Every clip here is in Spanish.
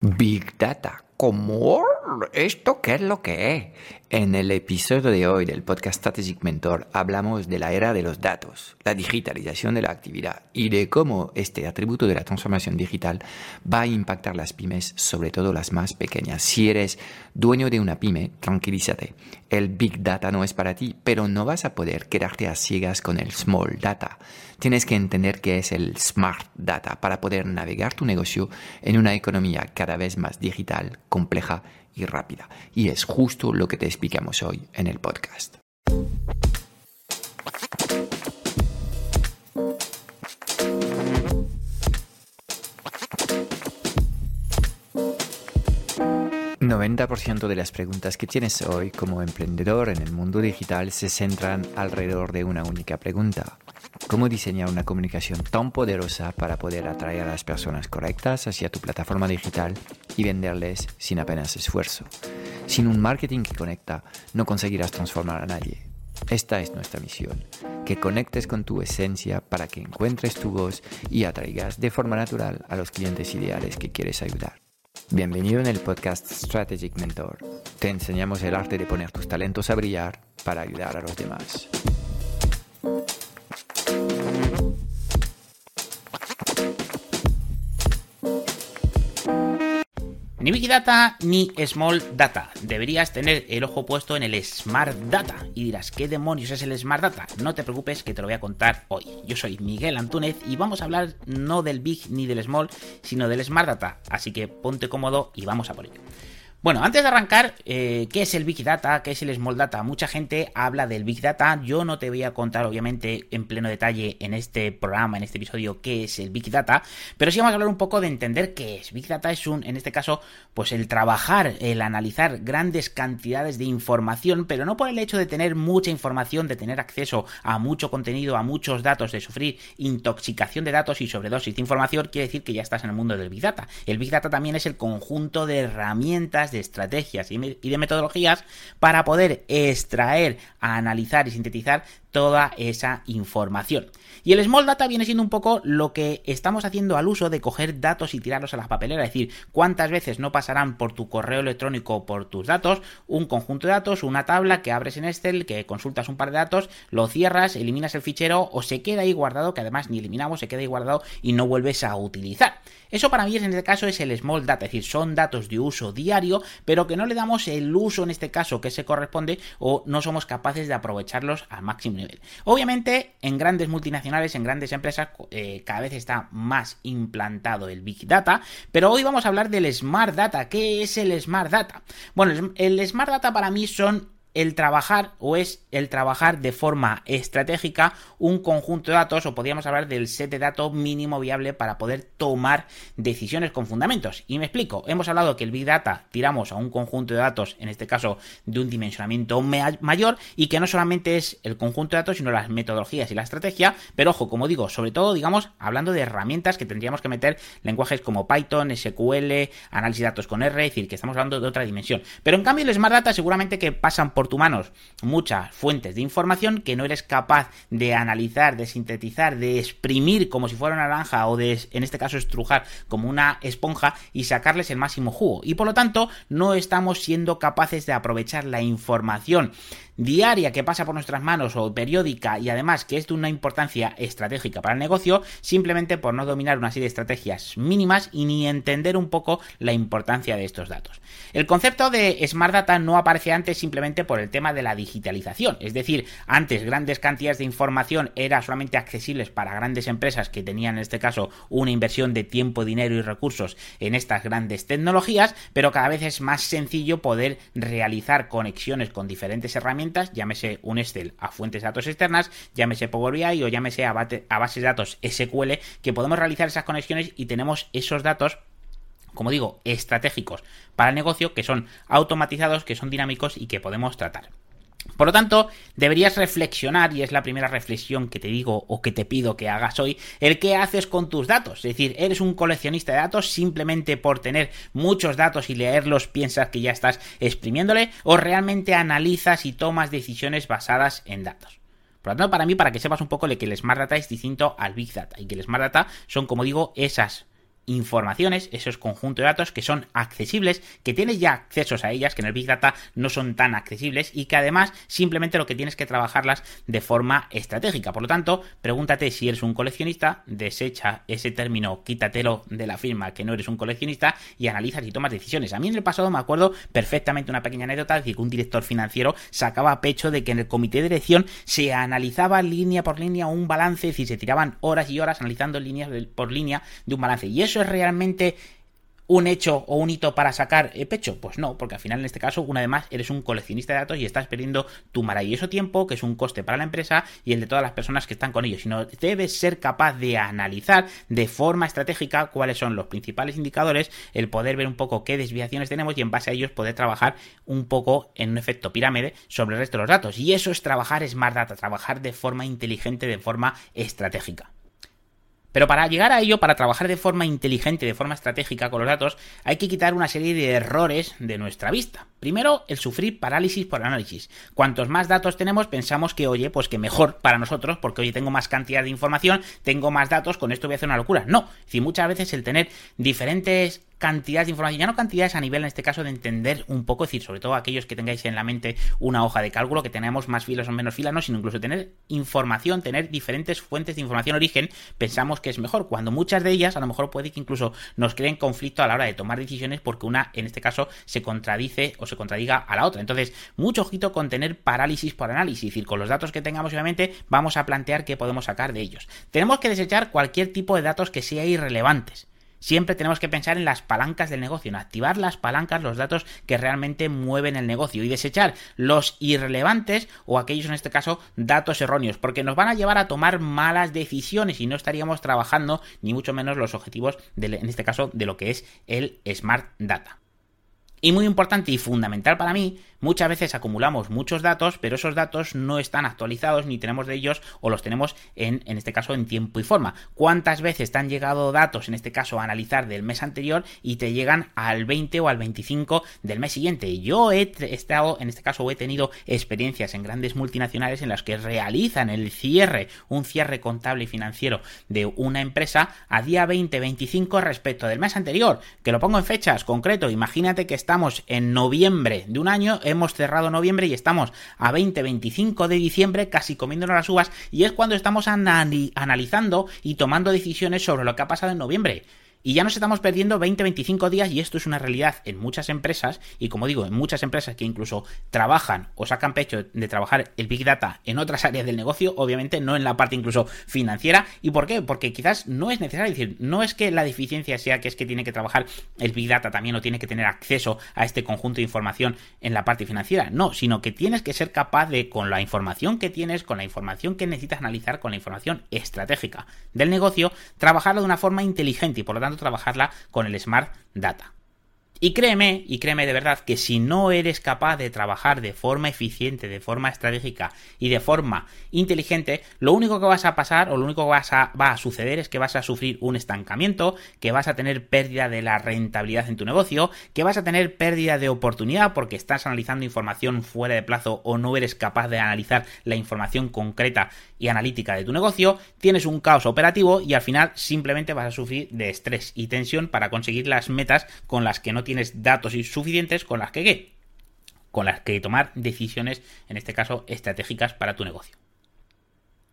Big Data. ¿Cómo? ¿Esto qué es lo que es? En el episodio de hoy del podcast Strategic Mentor hablamos de la era de los datos, la digitalización de la actividad y de cómo este atributo de la transformación digital va a impactar las pymes, sobre todo las más pequeñas. Si eres dueño de una pyme, tranquilízate. El Big Data no es para ti, pero no vas a poder quedarte a ciegas con el Small Data. Tienes que entender qué es el Smart Data para poder navegar tu negocio en una economía cada vez más digital, compleja y rápida. Y es justo lo que te explicamos hoy en el podcast. ...90% de las preguntas que tienes hoy como emprendedor en el mundo digital se centran alrededor de una única pregunta. ¿Cómo diseñar una comunicación tan poderosa para poder atraer a las personas correctas hacia tu plataforma digital y venderles sin apenas esfuerzo? Sin un marketing que conecta, no conseguirás transformar a nadie. Esta es nuestra misión, que conectes con tu esencia para que encuentres tu voz y atraigas de forma natural a los clientes ideales que quieres ayudar. Bienvenido en el podcast Strategic Mentor. Te enseñamos el arte de poner tus talentos a brillar para ayudar a los demás. Ni Big Data ni Small Data. Deberías tener el ojo puesto en el Smart Data. Y dirás, ¿qué demonios es el Smart Data? No te preocupes que te lo voy a contar hoy. Yo soy Miguel Antúnez y vamos a hablar no del Big ni del Small, sino del Smart Data. Así que ponte cómodo y vamos a por ello. Bueno, antes de arrancar, eh, ¿qué es el Big Data? ¿Qué es el Small Data? Mucha gente habla del Big Data. Yo no te voy a contar, obviamente, en pleno detalle en este programa, en este episodio, qué es el Big Data, pero sí vamos a hablar un poco de entender qué es. Big Data es un, en este caso, pues el trabajar, el analizar grandes cantidades de información, pero no por el hecho de tener mucha información, de tener acceso a mucho contenido, a muchos datos, de sufrir intoxicación de datos y sobredosis de información, quiere decir que ya estás en el mundo del Big Data. El Big Data también es el conjunto de herramientas de estrategias y de metodologías para poder extraer, analizar y sintetizar toda esa información. Y el Small Data viene siendo un poco lo que estamos haciendo al uso de coger datos y tirarlos a la papelera, es decir, cuántas veces no pasarán por tu correo electrónico o por tus datos un conjunto de datos, una tabla que abres en Excel, que consultas un par de datos, lo cierras, eliminas el fichero o se queda ahí guardado, que además ni eliminamos, se queda ahí guardado y no vuelves a utilizar. Eso para mí en este caso es el Small Data, es decir, son datos de uso diario, pero que no le damos el uso en este caso que se corresponde o no somos capaces de aprovecharlos al máximo nivel. Obviamente, en grandes multinacionales, en grandes empresas, eh, cada vez está más implantado el Big Data, pero hoy vamos a hablar del Smart Data. ¿Qué es el Smart Data? Bueno, el Smart Data para mí son el trabajar o es el trabajar de forma estratégica un conjunto de datos o podríamos hablar del set de datos mínimo viable para poder tomar decisiones con fundamentos. Y me explico, hemos hablado que el Big Data tiramos a un conjunto de datos, en este caso de un dimensionamiento mayor y que no solamente es el conjunto de datos sino las metodologías y la estrategia, pero ojo, como digo, sobre todo digamos hablando de herramientas que tendríamos que meter lenguajes como Python, SQL, análisis de datos con R, es decir, que estamos hablando de otra dimensión. Pero en cambio el Smart Data seguramente que pasan por por tu manos muchas fuentes de información que no eres capaz de analizar, de sintetizar, de exprimir como si fuera una naranja o de, en este caso, estrujar como una esponja y sacarles el máximo jugo. Y por lo tanto, no estamos siendo capaces de aprovechar la información diaria que pasa por nuestras manos o periódica y además que es de una importancia estratégica para el negocio, simplemente por no dominar una serie de estrategias mínimas y ni entender un poco la importancia de estos datos. El concepto de Smart Data no aparece antes simplemente por el tema de la digitalización, es decir, antes grandes cantidades de información eran solamente accesibles para grandes empresas que tenían en este caso una inversión de tiempo, dinero y recursos en estas grandes tecnologías, pero cada vez es más sencillo poder realizar conexiones con diferentes herramientas llámese un Excel a fuentes de datos externas, llámese Power BI o llámese a, bases de datos SQL, que podemos realizar esas conexiones y tenemos esos datos como digo, estratégicos para el negocio, que son automatizados, que son dinámicos y que podemos tratar. Por lo tanto, deberías reflexionar, y es la primera reflexión que te digo o que te pido que hagas hoy, el qué haces con tus datos. Es decir, eres un coleccionista de datos simplemente por tener muchos datos y leerlos piensas que ya estás exprimiéndole, o realmente analizas y tomas decisiones basadas en datos. Por lo tanto, para mí, para que sepas un poco que el Smart Data es distinto al Big Data, y que el Smart Data son, como digo, esas informaciones, esos conjuntos de datos que son accesibles, que tienes ya accesos a ellas, que en el Big Data no son tan accesibles y que además simplemente lo que tienes que trabajarlas de forma estratégica. Por lo tanto, pregúntate si eres un coleccionista, desecha ese término, quítatelo de la firma que no eres un coleccionista y analizas y tomas decisiones. A mí en el pasado me acuerdo perfectamente una pequeña anécdota, es decir, que un director financiero sacaba pecho de que en el comité de dirección se analizaba línea por línea un balance, es decir, se tiraban horas y horas analizando líneas por línea de un balance. Y eso es realmente un hecho o un hito para sacar eh, pecho? Pues no, porque al final en este caso, una vez más, eres un coleccionista de datos y estás perdiendo tu maravilloso tiempo, que es un coste para la empresa y el de todas las personas que están con ellos, sino debes ser capaz de analizar de forma estratégica cuáles son los principales indicadores, el poder ver un poco qué desviaciones tenemos y en base a ellos poder trabajar un poco en un efecto pirámide sobre el resto de los datos. Y eso es trabajar Smart Data, trabajar de forma inteligente, de forma estratégica. Pero para llegar a ello, para trabajar de forma inteligente, de forma estratégica con los datos, hay que quitar una serie de errores de nuestra vista. Primero, el sufrir parálisis por análisis. Cuantos más datos tenemos, pensamos que, oye, pues que mejor para nosotros, porque oye, tengo más cantidad de información, tengo más datos, con esto voy a hacer una locura. No, si muchas veces el tener diferentes cantidades de información, ya no cantidades a nivel en este caso de entender un poco, es decir, sobre todo aquellos que tengáis en la mente una hoja de cálculo, que tenemos más filas o menos filas, no, sino incluso tener información, tener diferentes fuentes de información origen, pensamos que es mejor, cuando muchas de ellas a lo mejor puede que incluso nos creen conflicto a la hora de tomar decisiones porque una en este caso se contradice o se contradiga a la otra. Entonces, mucho ojito con tener parálisis por análisis, es decir, con los datos que tengamos obviamente vamos a plantear qué podemos sacar de ellos. Tenemos que desechar cualquier tipo de datos que sea irrelevantes. Siempre tenemos que pensar en las palancas del negocio, en activar las palancas, los datos que realmente mueven el negocio y desechar los irrelevantes o aquellos en este caso datos erróneos, porque nos van a llevar a tomar malas decisiones y no estaríamos trabajando ni mucho menos los objetivos en este caso de lo que es el Smart Data. Y muy importante y fundamental para mí Muchas veces acumulamos muchos datos, pero esos datos no están actualizados ni tenemos de ellos o los tenemos en, en este caso en tiempo y forma. ¿Cuántas veces te han llegado datos, en este caso a analizar del mes anterior y te llegan al 20 o al 25 del mes siguiente? Yo he estado, en este caso, he tenido experiencias en grandes multinacionales en las que realizan el cierre, un cierre contable y financiero de una empresa a día 20-25 respecto del mes anterior. Que lo pongo en fechas concreto. Imagínate que estamos en noviembre de un año hemos cerrado noviembre y estamos a 20-25 de diciembre casi comiéndonos las uvas y es cuando estamos analizando y tomando decisiones sobre lo que ha pasado en noviembre. Y ya nos estamos perdiendo 20-25 días y esto es una realidad en muchas empresas y como digo, en muchas empresas que incluso trabajan o sacan pecho de trabajar el Big Data en otras áreas del negocio, obviamente no en la parte incluso financiera. ¿Y por qué? Porque quizás no es necesario decir, no es que la deficiencia sea que es que tiene que trabajar el Big Data también o tiene que tener acceso a este conjunto de información en la parte financiera, no, sino que tienes que ser capaz de con la información que tienes, con la información que necesitas analizar, con la información estratégica del negocio, trabajarlo de una forma inteligente y por lo tanto trabajarla con el Smart Data. Y créeme, y créeme de verdad, que si no eres capaz de trabajar de forma eficiente, de forma estratégica y de forma inteligente, lo único que vas a pasar o lo único que vas a, va a suceder es que vas a sufrir un estancamiento, que vas a tener pérdida de la rentabilidad en tu negocio, que vas a tener pérdida de oportunidad porque estás analizando información fuera de plazo o no eres capaz de analizar la información concreta y analítica de tu negocio, tienes un caos operativo y al final simplemente vas a sufrir de estrés y tensión para conseguir las metas con las que no tienes datos suficientes con las que con las que tomar decisiones, en este caso estratégicas para tu negocio.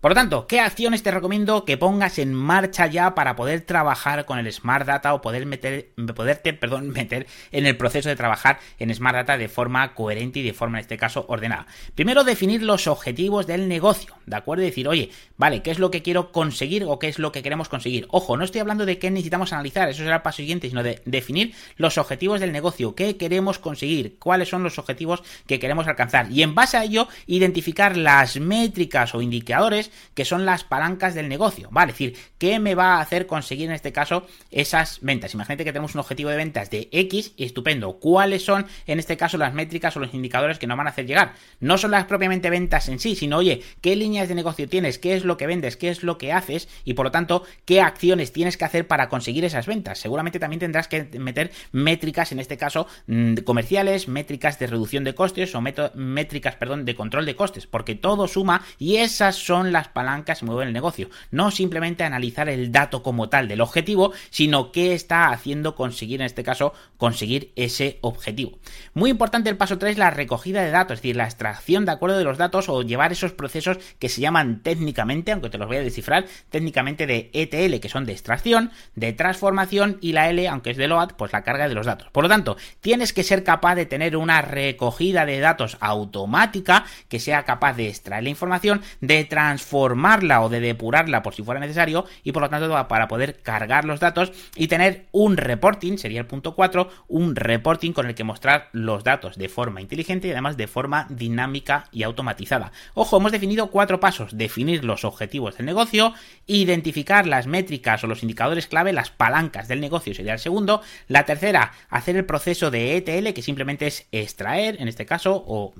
Por lo tanto, ¿qué acciones te recomiendo que pongas en marcha ya para poder trabajar con el Smart Data o poder meter, poderte perdón, meter en el proceso de trabajar en Smart Data de forma coherente y de forma, en este caso, ordenada? Primero, definir los objetivos del negocio, ¿de acuerdo? Decir, oye, vale, ¿qué es lo que quiero conseguir o qué es lo que queremos conseguir? Ojo, no estoy hablando de qué necesitamos analizar, eso será el paso siguiente, sino de definir los objetivos del negocio, qué queremos conseguir, cuáles son los objetivos que queremos alcanzar y en base a ello identificar las métricas o indicadores que son las palancas del negocio, ¿vale? Es decir, ¿qué me va a hacer conseguir en este caso esas ventas? Imagínate que tenemos un objetivo de ventas de X, estupendo. ¿Cuáles son en este caso las métricas o los indicadores que nos van a hacer llegar? No son las propiamente ventas en sí, sino, oye, ¿qué líneas de negocio tienes? ¿Qué es lo que vendes? ¿Qué es lo que haces? Y por lo tanto, ¿qué acciones tienes que hacer para conseguir esas ventas? Seguramente también tendrás que meter métricas, en este caso, mm, comerciales, métricas de reducción de costes o métricas, perdón, de control de costes, porque todo suma y esas son las las palancas mueven el negocio. No simplemente analizar el dato como tal del objetivo, sino qué está haciendo conseguir, en este caso, conseguir ese objetivo. Muy importante el paso 3, la recogida de datos, es decir, la extracción de acuerdo de los datos o llevar esos procesos que se llaman técnicamente, aunque te los voy a descifrar, técnicamente de ETL, que son de extracción, de transformación y la L, aunque es de load, pues la carga de los datos. Por lo tanto, tienes que ser capaz de tener una recogida de datos automática que sea capaz de extraer la información, de transformarla o de depurarla por si fuera necesario y por lo tanto para poder cargar los datos y tener un reporting, sería el punto 4, un reporting con el que mostrar los datos de forma inteligente y además de forma dinámica y automatizada. Ojo, hemos definido cuatro pasos. Definir los objetivos del negocio, identificar las métricas o los indicadores clave, las palancas del negocio sería el segundo. La tercera, hacer el proceso de ETL, que simplemente es extraer, en este caso, o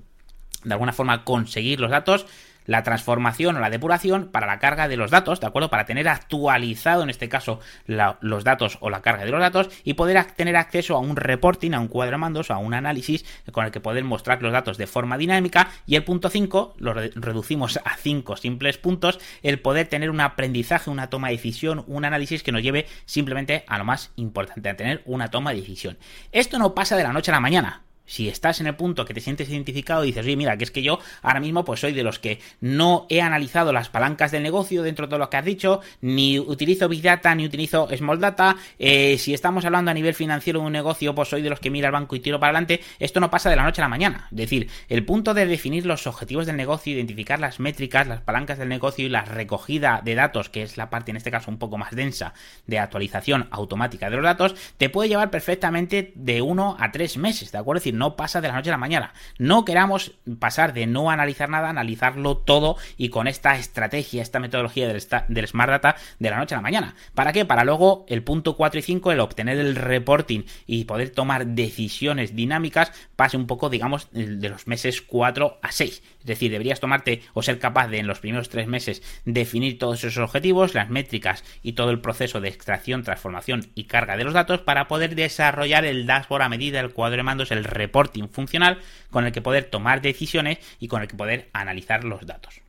de alguna forma conseguir los datos la transformación o la depuración para la carga de los datos, ¿de acuerdo? Para tener actualizado en este caso los datos o la carga de los datos y poder tener acceso a un reporting, a un cuadro de mandos, a un análisis con el que poder mostrar los datos de forma dinámica. Y el punto 5 lo reducimos a 5 simples puntos, el poder tener un aprendizaje, una toma de decisión, un análisis que nos lleve simplemente a lo más importante, a tener una toma de decisión. Esto no pasa de la noche a la mañana. Si estás en el punto que te sientes identificado y dices, oye, mira, que es que yo ahora mismo pues soy de los que no he analizado las palancas del negocio dentro de todo lo que has dicho, ni utilizo Big Data, ni utilizo Small Data, eh, si estamos hablando a nivel financiero de un negocio, pues soy de los que mira al banco y tiro para adelante, esto no pasa de la noche a la mañana. Es decir, el punto de definir los objetivos del negocio, identificar las métricas, las palancas del negocio y la recogida de datos, que es la parte en este caso un poco más densa de actualización automática de los datos, te puede llevar perfectamente de uno a tres meses, ¿de acuerdo? Es decir, no pasa de la noche a la mañana. No queramos pasar de no analizar nada, analizarlo todo y con esta estrategia, esta metodología del, Smart Data de la noche a la mañana. ¿Para qué? Para luego el punto 4 y 5, el obtener el reporting y poder tomar decisiones dinámicas, pase un poco, digamos, de los meses 4 a 6. Es decir, deberías tomarte o ser capaz de en los primeros tres meses definir todos esos objetivos, las métricas y todo el proceso de extracción, transformación y carga de los datos para poder desarrollar el dashboard a medida, el cuadro de mandos, el reporting reporting funcional con el que poder tomar decisiones y con el que poder analizar los datos.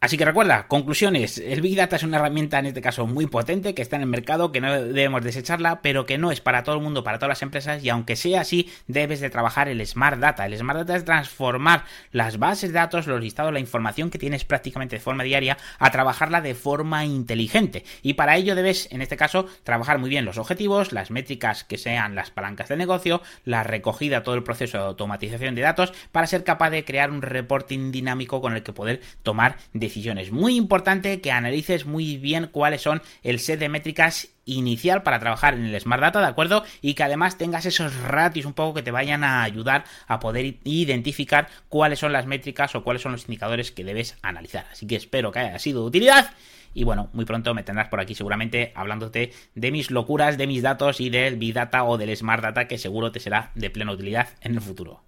Así que recuerda, conclusiones, el Big Data es una herramienta en este caso muy potente que está en el mercado, que no debemos desecharla, pero que no es para todo el mundo, para todas las empresas y aunque sea así, debes de trabajar el Smart Data. El Smart Data es transformar las bases de datos, los listados, la información que tienes prácticamente de forma diaria a trabajarla de forma inteligente y para ello debes, en este caso, trabajar muy bien los objetivos, las métricas que sean las palancas del negocio, la recogida, todo el proceso de automatización de datos para ser capaz de crear un reporting dinámico con el que poder tomar decisiones decisiones. Muy importante que analices muy bien cuáles son el set de métricas inicial para trabajar en el Smart Data, ¿de acuerdo? Y que además tengas esos ratios un poco que te vayan a ayudar a poder identificar cuáles son las métricas o cuáles son los indicadores que debes analizar. Así que espero que haya sido de utilidad. Y bueno, muy pronto me tendrás por aquí seguramente hablándote de mis locuras, de mis datos y del Big Data o del Smart Data que seguro te será de plena utilidad en el futuro.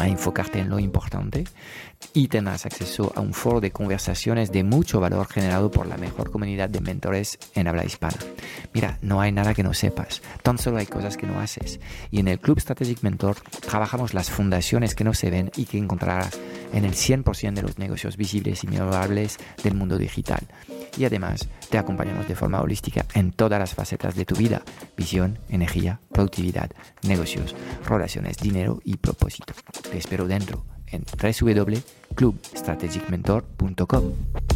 a enfocarte en lo importante y tendrás acceso a un foro de conversaciones de mucho valor generado por la mejor comunidad de mentores en habla hispana. Mira, no hay nada que no sepas, tan solo hay cosas que no haces. Y en el Club Strategic Mentor trabajamos las fundaciones que no se ven y que encontrarás en el 100% de los negocios visibles y memorables del mundo digital. Y además te acompañamos de forma holística en todas las facetas de tu vida, visión, energía, productividad, negocios, relaciones, dinero y propósito. Te espero dentro en www.clubstrategicmentor.com.